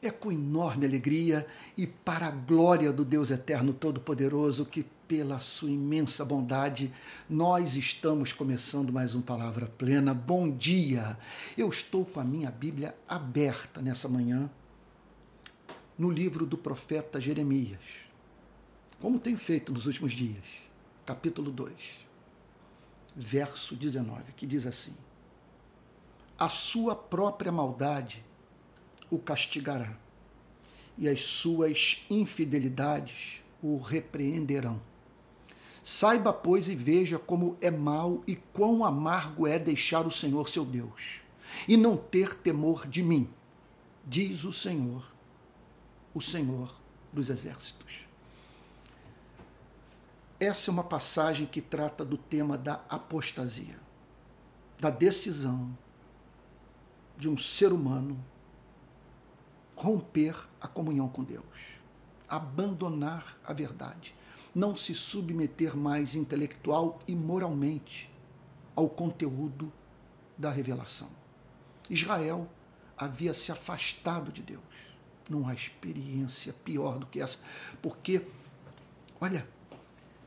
É com enorme alegria e para a glória do Deus Eterno Todo-Poderoso que, pela sua imensa bondade, nós estamos começando mais um Palavra Plena. Bom dia! Eu estou com a minha Bíblia aberta nessa manhã no livro do profeta Jeremias, como tenho feito nos últimos dias, capítulo 2, verso 19, que diz assim: A sua própria maldade o castigará, e as suas infidelidades o repreenderão. Saiba, pois, e veja como é mal e quão amargo é deixar o Senhor seu Deus, e não ter temor de mim, diz o Senhor, o Senhor dos Exércitos. Essa é uma passagem que trata do tema da apostasia, da decisão de um ser humano romper a comunhão com Deus, abandonar a verdade, não se submeter mais intelectual e moralmente ao conteúdo da revelação. Israel havia se afastado de Deus. Não há experiência pior do que essa, porque, olha,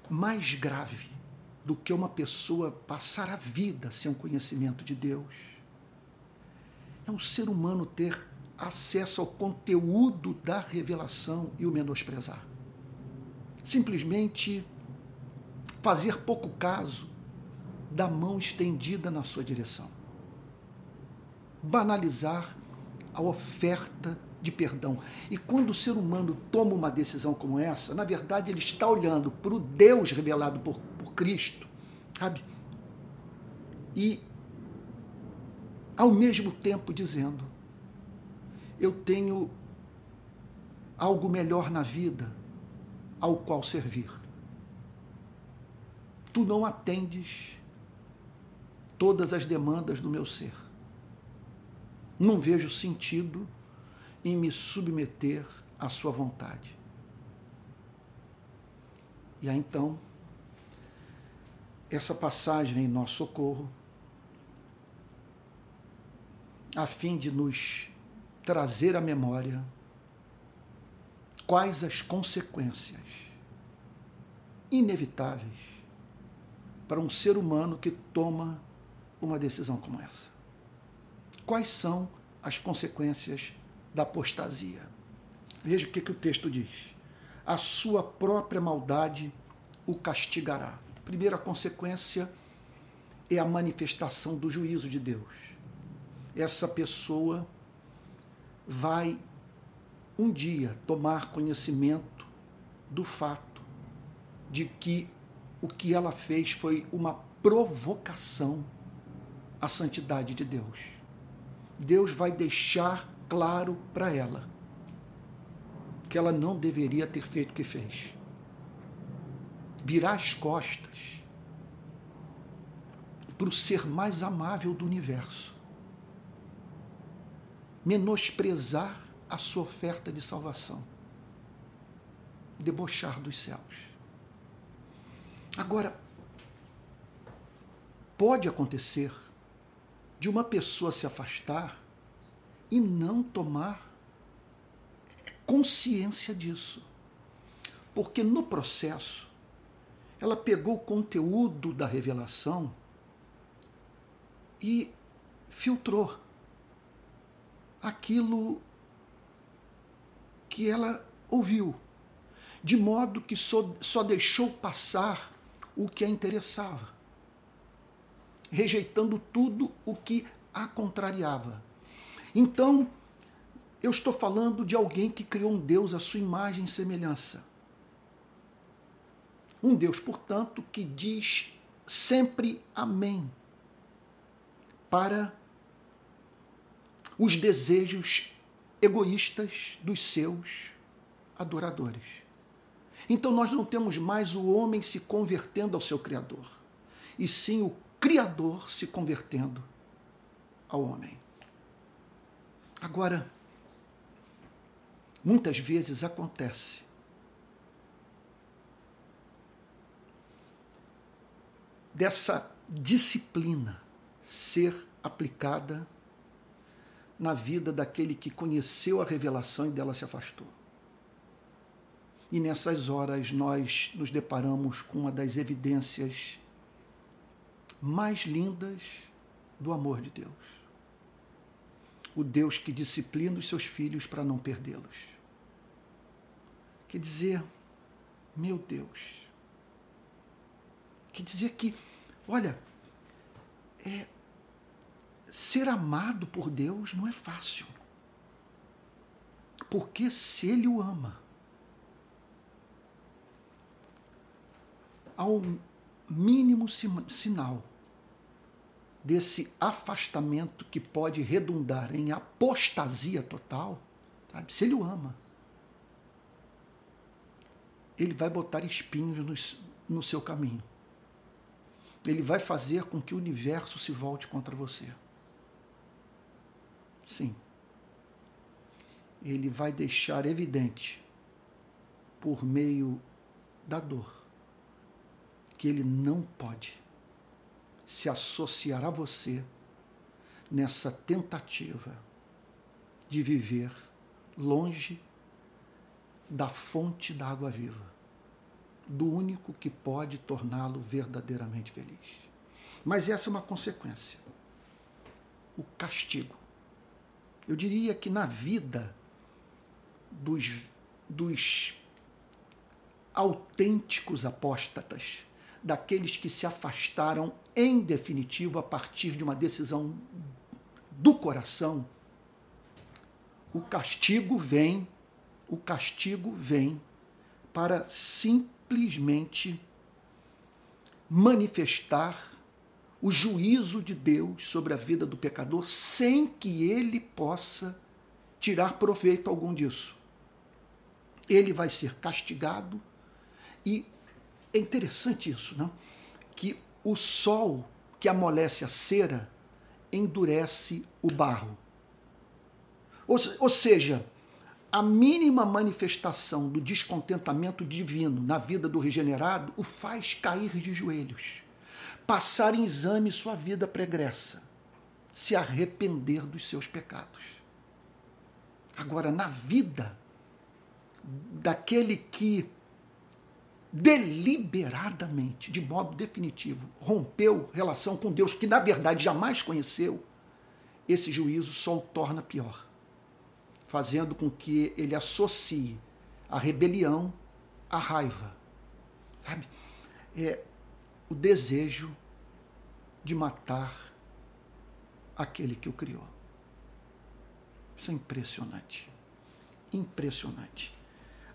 mais grave do que uma pessoa passar a vida sem o conhecimento de Deus é um ser humano ter acesso ao conteúdo da revelação e o menosprezar. Simplesmente fazer pouco caso da mão estendida na sua direção. Banalizar a oferta de perdão. E quando o ser humano toma uma decisão como essa, na verdade ele está olhando para o Deus revelado por, por Cristo, sabe? E ao mesmo tempo dizendo: eu tenho algo melhor na vida ao qual servir. Tu não atendes todas as demandas do meu ser. Não vejo sentido em me submeter à sua vontade. E aí então, essa passagem em nosso socorro, a fim de nos trazer à memória quais as consequências inevitáveis para um ser humano que toma uma decisão como essa. Quais são as consequências da apostasia? Veja o que, que o texto diz. A sua própria maldade o castigará. Primeira consequência é a manifestação do juízo de Deus. Essa pessoa vai um dia tomar conhecimento do fato de que o que ela fez foi uma provocação à santidade de Deus. Deus vai deixar claro para ela que ela não deveria ter feito o que fez. Virar as costas para o ser mais amável do universo menosprezar a sua oferta de salvação, debochar dos céus. Agora, pode acontecer de uma pessoa se afastar e não tomar consciência disso. Porque no processo, ela pegou o conteúdo da revelação e filtrou aquilo que ela ouviu, de modo que só, só deixou passar o que a interessava, rejeitando tudo o que a contrariava. Então, eu estou falando de alguém que criou um Deus à sua imagem e semelhança. Um Deus, portanto, que diz sempre amém para os desejos egoístas dos seus adoradores. Então nós não temos mais o homem se convertendo ao seu Criador, e sim o Criador se convertendo ao homem. Agora, muitas vezes acontece dessa disciplina ser aplicada na vida daquele que conheceu a revelação e dela se afastou. E nessas horas nós nos deparamos com uma das evidências mais lindas do amor de Deus. O Deus que disciplina os seus filhos para não perdê-los. Quer dizer, meu Deus, quer dizer que, olha, é, ser amado por Deus não é fácil. Porque se Ele o ama, ao mínimo sinal desse afastamento que pode redundar em apostasia total, sabe? se ele o ama, ele vai botar espinhos no, no seu caminho. Ele vai fazer com que o universo se volte contra você. Sim. Ele vai deixar evidente, por meio da dor, que ele não pode se associar a você nessa tentativa de viver longe da fonte da água viva, do único que pode torná-lo verdadeiramente feliz. Mas essa é uma consequência. O castigo. Eu diria que na vida dos, dos autênticos apóstatas, daqueles que se afastaram em definitivo a partir de uma decisão do coração, o castigo vem, o castigo vem para simplesmente manifestar o juízo de Deus sobre a vida do pecador sem que ele possa tirar proveito algum disso. Ele vai ser castigado e é interessante isso, não? Que o sol que amolece a cera endurece o barro. Ou, ou seja, a mínima manifestação do descontentamento divino na vida do regenerado o faz cair de joelhos, passar em exame sua vida pregressa, se arrepender dos seus pecados. Agora, na vida daquele que deliberadamente, de modo definitivo, rompeu relação com Deus, que na verdade jamais conheceu, esse juízo só o torna pior, fazendo com que ele associe a rebelião à raiva. Sabe? É o desejo de matar aquele que o criou. Isso é impressionante. Impressionante.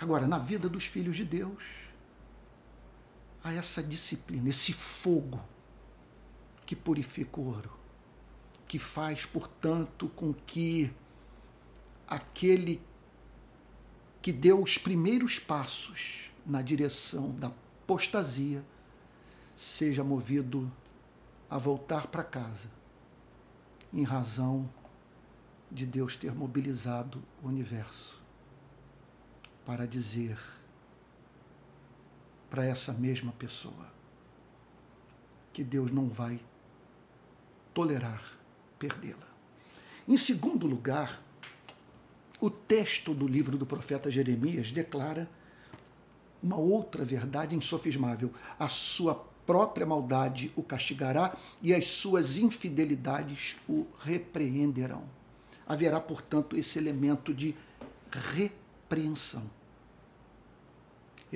Agora, na vida dos filhos de Deus, a essa disciplina, esse fogo que purifica o ouro, que faz, portanto, com que aquele que deu os primeiros passos na direção da apostasia seja movido a voltar para casa, em razão de Deus ter mobilizado o universo para dizer para essa mesma pessoa. Que Deus não vai tolerar perdê-la. Em segundo lugar, o texto do livro do profeta Jeremias declara uma outra verdade insofismável. A sua própria maldade o castigará e as suas infidelidades o repreenderão. Haverá, portanto, esse elemento de repreensão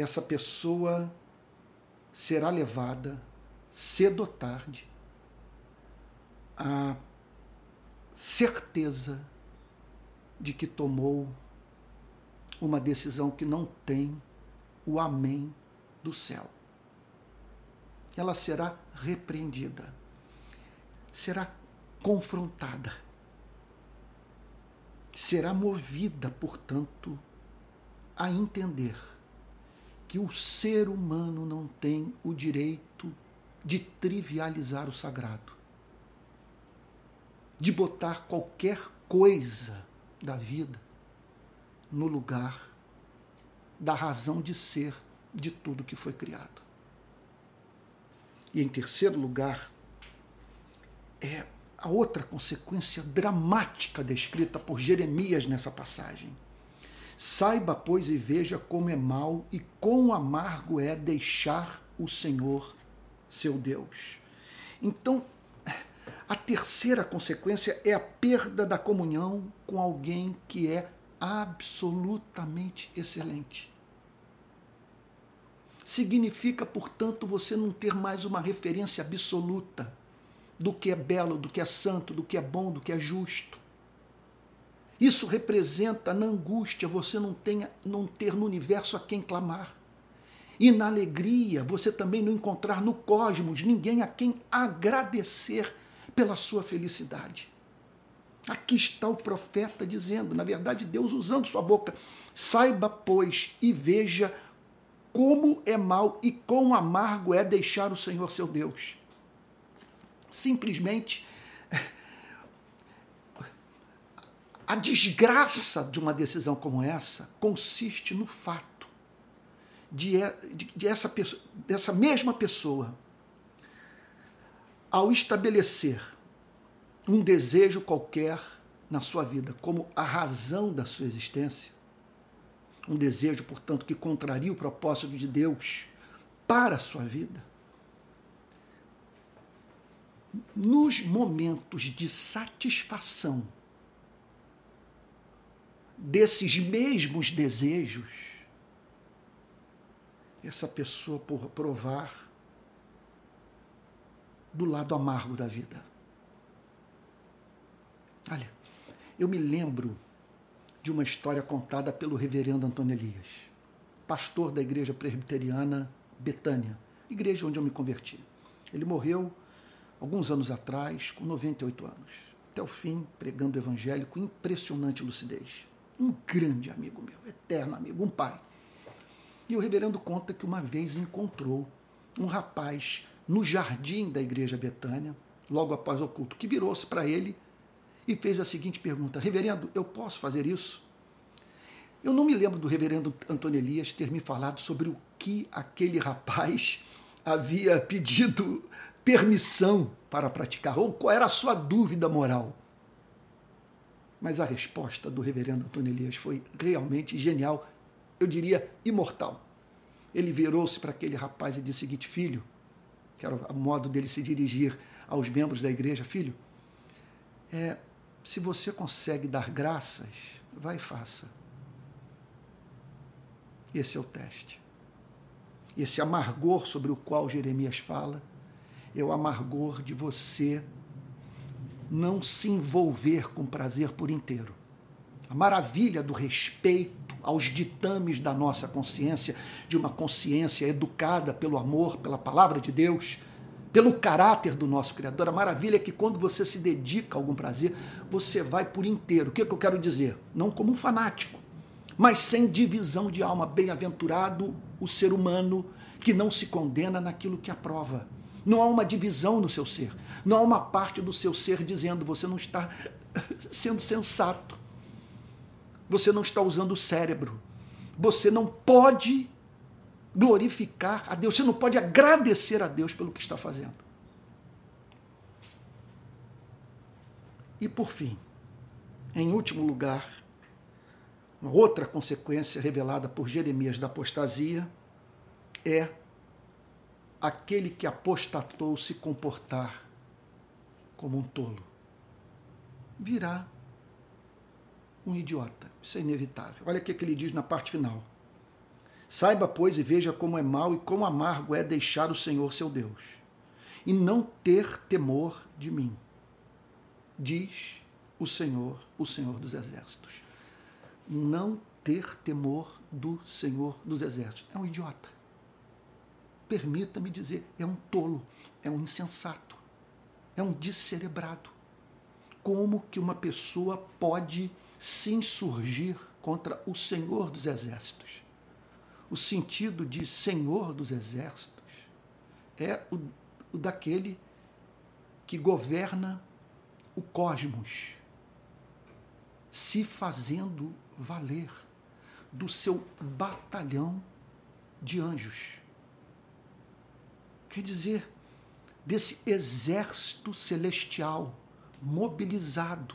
essa pessoa será levada cedo ou tarde à certeza de que tomou uma decisão que não tem o amém do céu. Ela será repreendida, será confrontada, será movida, portanto, a entender que o ser humano não tem o direito de trivializar o sagrado, de botar qualquer coisa da vida no lugar da razão de ser de tudo que foi criado. E em terceiro lugar, é a outra consequência dramática descrita por Jeremias nessa passagem. Saiba, pois, e veja como é mal e quão amargo é deixar o Senhor, seu Deus. Então, a terceira consequência é a perda da comunhão com alguém que é absolutamente excelente. Significa, portanto, você não ter mais uma referência absoluta do que é belo, do que é santo, do que é bom, do que é justo. Isso representa na angústia você não, tenha, não ter no universo a quem clamar. E na alegria você também não encontrar no cosmos ninguém a quem agradecer pela sua felicidade. Aqui está o profeta dizendo, na verdade, Deus usando sua boca. Saiba, pois, e veja como é mal e quão amargo é deixar o Senhor seu Deus. Simplesmente a desgraça de uma decisão como essa consiste no fato de, de, de essa dessa mesma pessoa, ao estabelecer um desejo qualquer na sua vida como a razão da sua existência, um desejo, portanto, que contraria o propósito de Deus para a sua vida, nos momentos de satisfação desses mesmos desejos, essa pessoa por provar do lado amargo da vida. Olha, eu me lembro de uma história contada pelo reverendo Antônio Elias, pastor da igreja presbiteriana Betânia, igreja onde eu me converti. Ele morreu alguns anos atrás, com 98 anos, até o fim, pregando o evangelho com impressionante lucidez um grande amigo meu, eterno amigo, um pai. E o reverendo conta que uma vez encontrou um rapaz no jardim da igreja Betânia, logo após o culto, que virou-se para ele e fez a seguinte pergunta: Reverendo, eu posso fazer isso? Eu não me lembro do reverendo Antônio Elias ter me falado sobre o que aquele rapaz havia pedido permissão para praticar, ou qual era a sua dúvida moral. Mas a resposta do reverendo Antônio Elias foi realmente genial, eu diria imortal. Ele virou-se para aquele rapaz e disse o seguinte: Filho, que era o modo dele se dirigir aos membros da igreja: Filho, é, se você consegue dar graças, vai e faça. Esse é o teste. Esse amargor sobre o qual Jeremias fala é o amargor de você não se envolver com prazer por inteiro. A maravilha do respeito aos ditames da nossa consciência, de uma consciência educada pelo amor, pela palavra de Deus, pelo caráter do nosso Criador. A maravilha é que quando você se dedica a algum prazer, você vai por inteiro. O que, é que eu quero dizer? Não como um fanático, mas sem divisão de alma. Bem-aventurado o ser humano que não se condena naquilo que aprova não há uma divisão no seu ser. Não há uma parte do seu ser dizendo você não está sendo sensato. Você não está usando o cérebro. Você não pode glorificar a Deus. Você não pode agradecer a Deus pelo que está fazendo. E por fim, em último lugar, uma outra consequência revelada por Jeremias da apostasia é aquele que apostatou se comportar como um tolo. Virá um idiota. Isso é inevitável. Olha o que ele diz na parte final. Saiba, pois, e veja como é mau e quão amargo é deixar o Senhor seu Deus, e não ter temor de mim, diz o Senhor, o Senhor dos Exércitos. Não ter temor do Senhor dos Exércitos. É um idiota permita-me dizer, é um tolo, é um insensato, é um descerebrado. Como que uma pessoa pode se insurgir contra o Senhor dos Exércitos? O sentido de Senhor dos Exércitos é o, o daquele que governa o cosmos, se fazendo valer do seu batalhão de anjos quer dizer, desse exército celestial mobilizado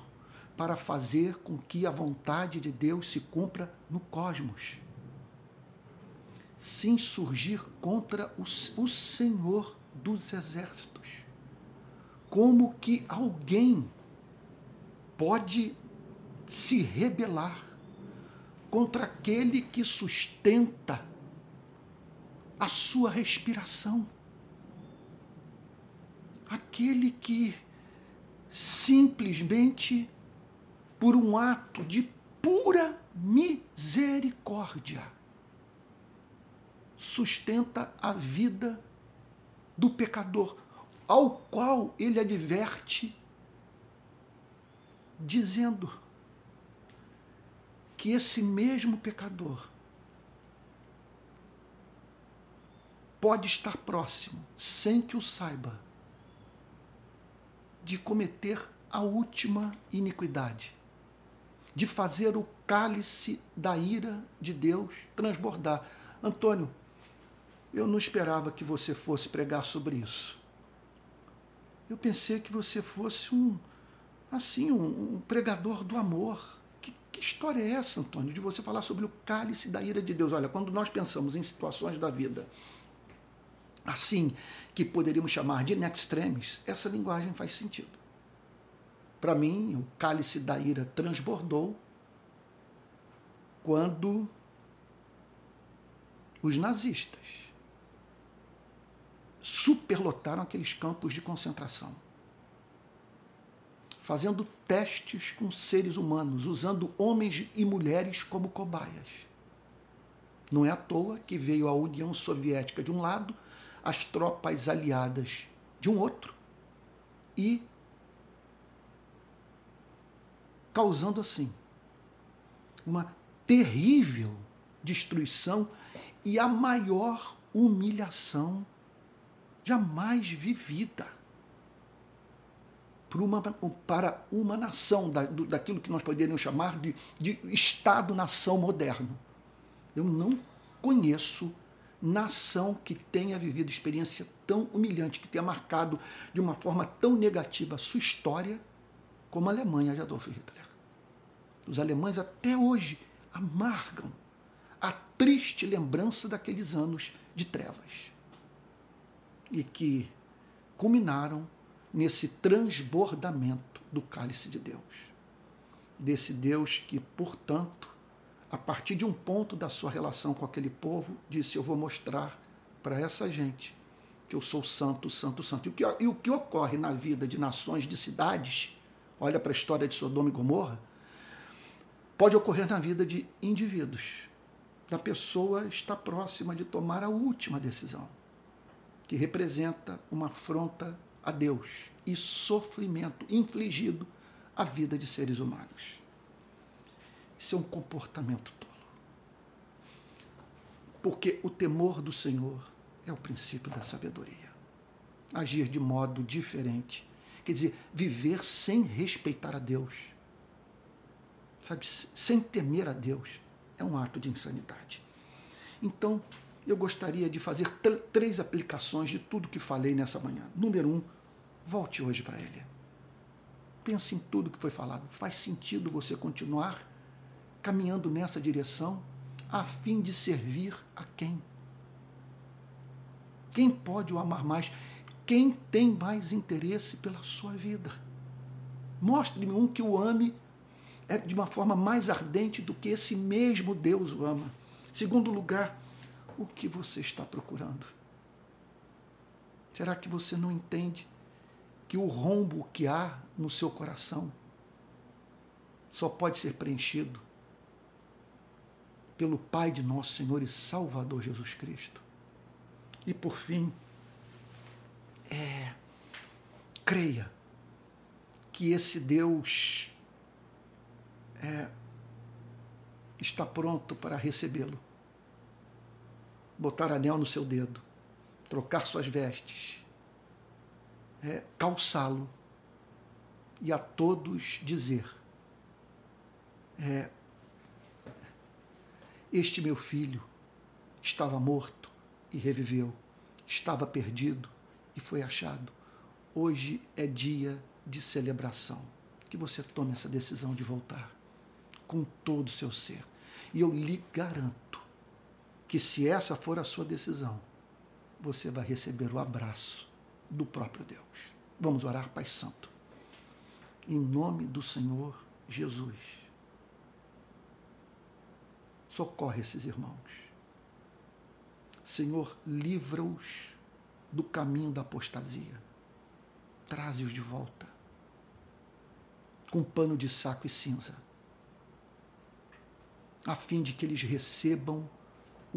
para fazer com que a vontade de Deus se cumpra no cosmos. Sem surgir contra o, o Senhor dos exércitos. Como que alguém pode se rebelar contra aquele que sustenta a sua respiração? Aquele que simplesmente por um ato de pura misericórdia sustenta a vida do pecador, ao qual ele adverte, dizendo que esse mesmo pecador pode estar próximo, sem que o saiba, de cometer a última iniquidade, de fazer o cálice da ira de Deus transbordar. Antônio, eu não esperava que você fosse pregar sobre isso. Eu pensei que você fosse um, assim, um, um pregador do amor. Que, que história é essa, Antônio, de você falar sobre o cálice da ira de Deus? Olha, quando nós pensamos em situações da vida assim, que poderíamos chamar de in extremis, essa linguagem faz sentido. Para mim, o cálice da ira transbordou quando os nazistas superlotaram aqueles campos de concentração, fazendo testes com seres humanos, usando homens e mulheres como cobaias. Não é à toa que veio a União Soviética de um lado, as tropas aliadas de um outro, e causando assim uma terrível destruição e a maior humilhação jamais vivida para uma, para uma nação, da, daquilo que nós poderíamos chamar de, de Estado-nação moderno. Eu não conheço nação que tenha vivido experiência tão humilhante, que tenha marcado de uma forma tão negativa a sua história, como a Alemanha de Adolf Hitler. Os alemães até hoje amargam a triste lembrança daqueles anos de trevas e que culminaram nesse transbordamento do cálice de Deus. Desse Deus que, portanto, a partir de um ponto da sua relação com aquele povo, disse: Eu vou mostrar para essa gente que eu sou santo, santo, santo. E o que, e o que ocorre na vida de nações, de cidades, olha para a história de Sodoma e Gomorra, pode ocorrer na vida de indivíduos. Da pessoa está próxima de tomar a última decisão que representa uma afronta a Deus e sofrimento infligido à vida de seres humanos. Isso é um comportamento tolo. Porque o temor do Senhor é o princípio da sabedoria. Agir de modo diferente. Quer dizer, viver sem respeitar a Deus. Sabe, sem temer a Deus, é um ato de insanidade. Então, eu gostaria de fazer três aplicações de tudo que falei nessa manhã. Número um, volte hoje para ele. Pense em tudo que foi falado. Faz sentido você continuar caminhando nessa direção a fim de servir a quem? Quem pode o amar mais? Quem tem mais interesse pela sua vida? Mostre-me um que o ame é de uma forma mais ardente do que esse mesmo Deus o ama. Segundo lugar, o que você está procurando? Será que você não entende que o rombo que há no seu coração só pode ser preenchido pelo Pai de nosso Senhor e Salvador Jesus Cristo? E por fim, é, creia que esse Deus é, está pronto para recebê-lo botar anel no seu dedo, trocar suas vestes, é, calçá-lo e a todos dizer: é, Este meu filho estava morto e reviveu, estava perdido e foi achado. Hoje é dia de celebração. Que você tome essa decisão de voltar com todo o seu ser. E eu lhe garanto que, se essa for a sua decisão, você vai receber o abraço do próprio Deus. Vamos orar, Pai Santo. Em nome do Senhor Jesus. Socorre esses irmãos. Senhor, livra-os do caminho da apostasia. Traze-os de volta com pano de saco e cinza, a fim de que eles recebam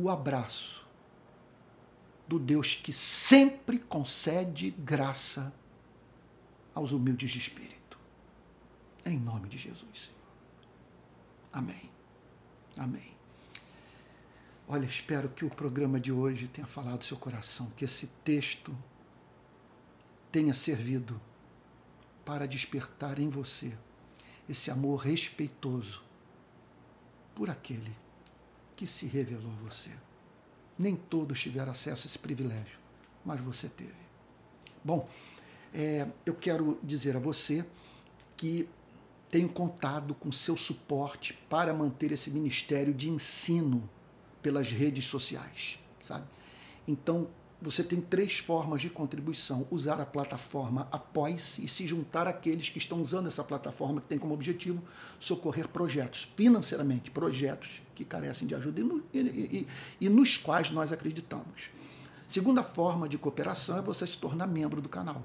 o abraço do Deus que sempre concede graça aos humildes de espírito. Em nome de Jesus, Senhor. Amém. Amém. Olha, espero que o programa de hoje tenha falado seu coração, que esse texto tenha servido para despertar em você esse amor respeitoso por aquele que se revelou a você. Nem todos tiveram acesso a esse privilégio, mas você teve. Bom, é, eu quero dizer a você que tenho contado com seu suporte para manter esse ministério de ensino pelas redes sociais, sabe? Então, você tem três formas de contribuição: usar a plataforma Apoie-se e se juntar àqueles que estão usando essa plataforma, que tem como objetivo socorrer projetos, financeiramente, projetos que carecem de ajuda e, e, e, e nos quais nós acreditamos. Segunda forma de cooperação é você se tornar membro do canal.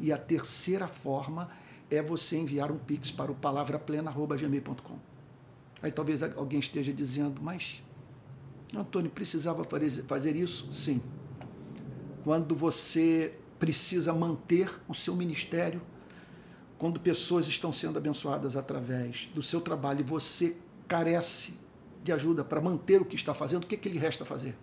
E a terceira forma é você enviar um pix para o palavraplena.gmail.com. Aí talvez alguém esteja dizendo, mas Antônio, precisava fazer isso? Sim. Quando você precisa manter o seu ministério, quando pessoas estão sendo abençoadas através do seu trabalho e você carece de ajuda para manter o que está fazendo, o que, que lhe resta fazer?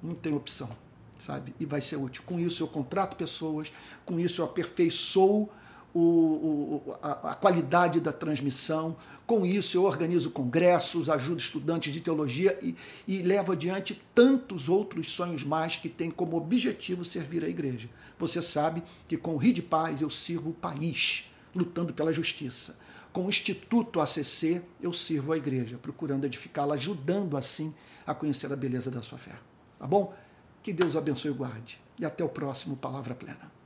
Não tem opção, sabe? E vai ser útil. Com isso eu contrato pessoas, com isso eu aperfeiçoo o, o, a, a, qualidade da transmissão. Com isso, eu organizo congressos, ajudo estudantes de teologia e, e levo adiante tantos outros sonhos mais que têm como objetivo servir a igreja. Você sabe que com o Rio de Paz eu sirvo o país, lutando pela justiça. Com o Instituto ACC, eu sirvo a igreja, procurando edificá-la, ajudando assim a conhecer a beleza da sua fé. Tá bom? Que Deus abençoe e guarde. E até o próximo Palavra Plena.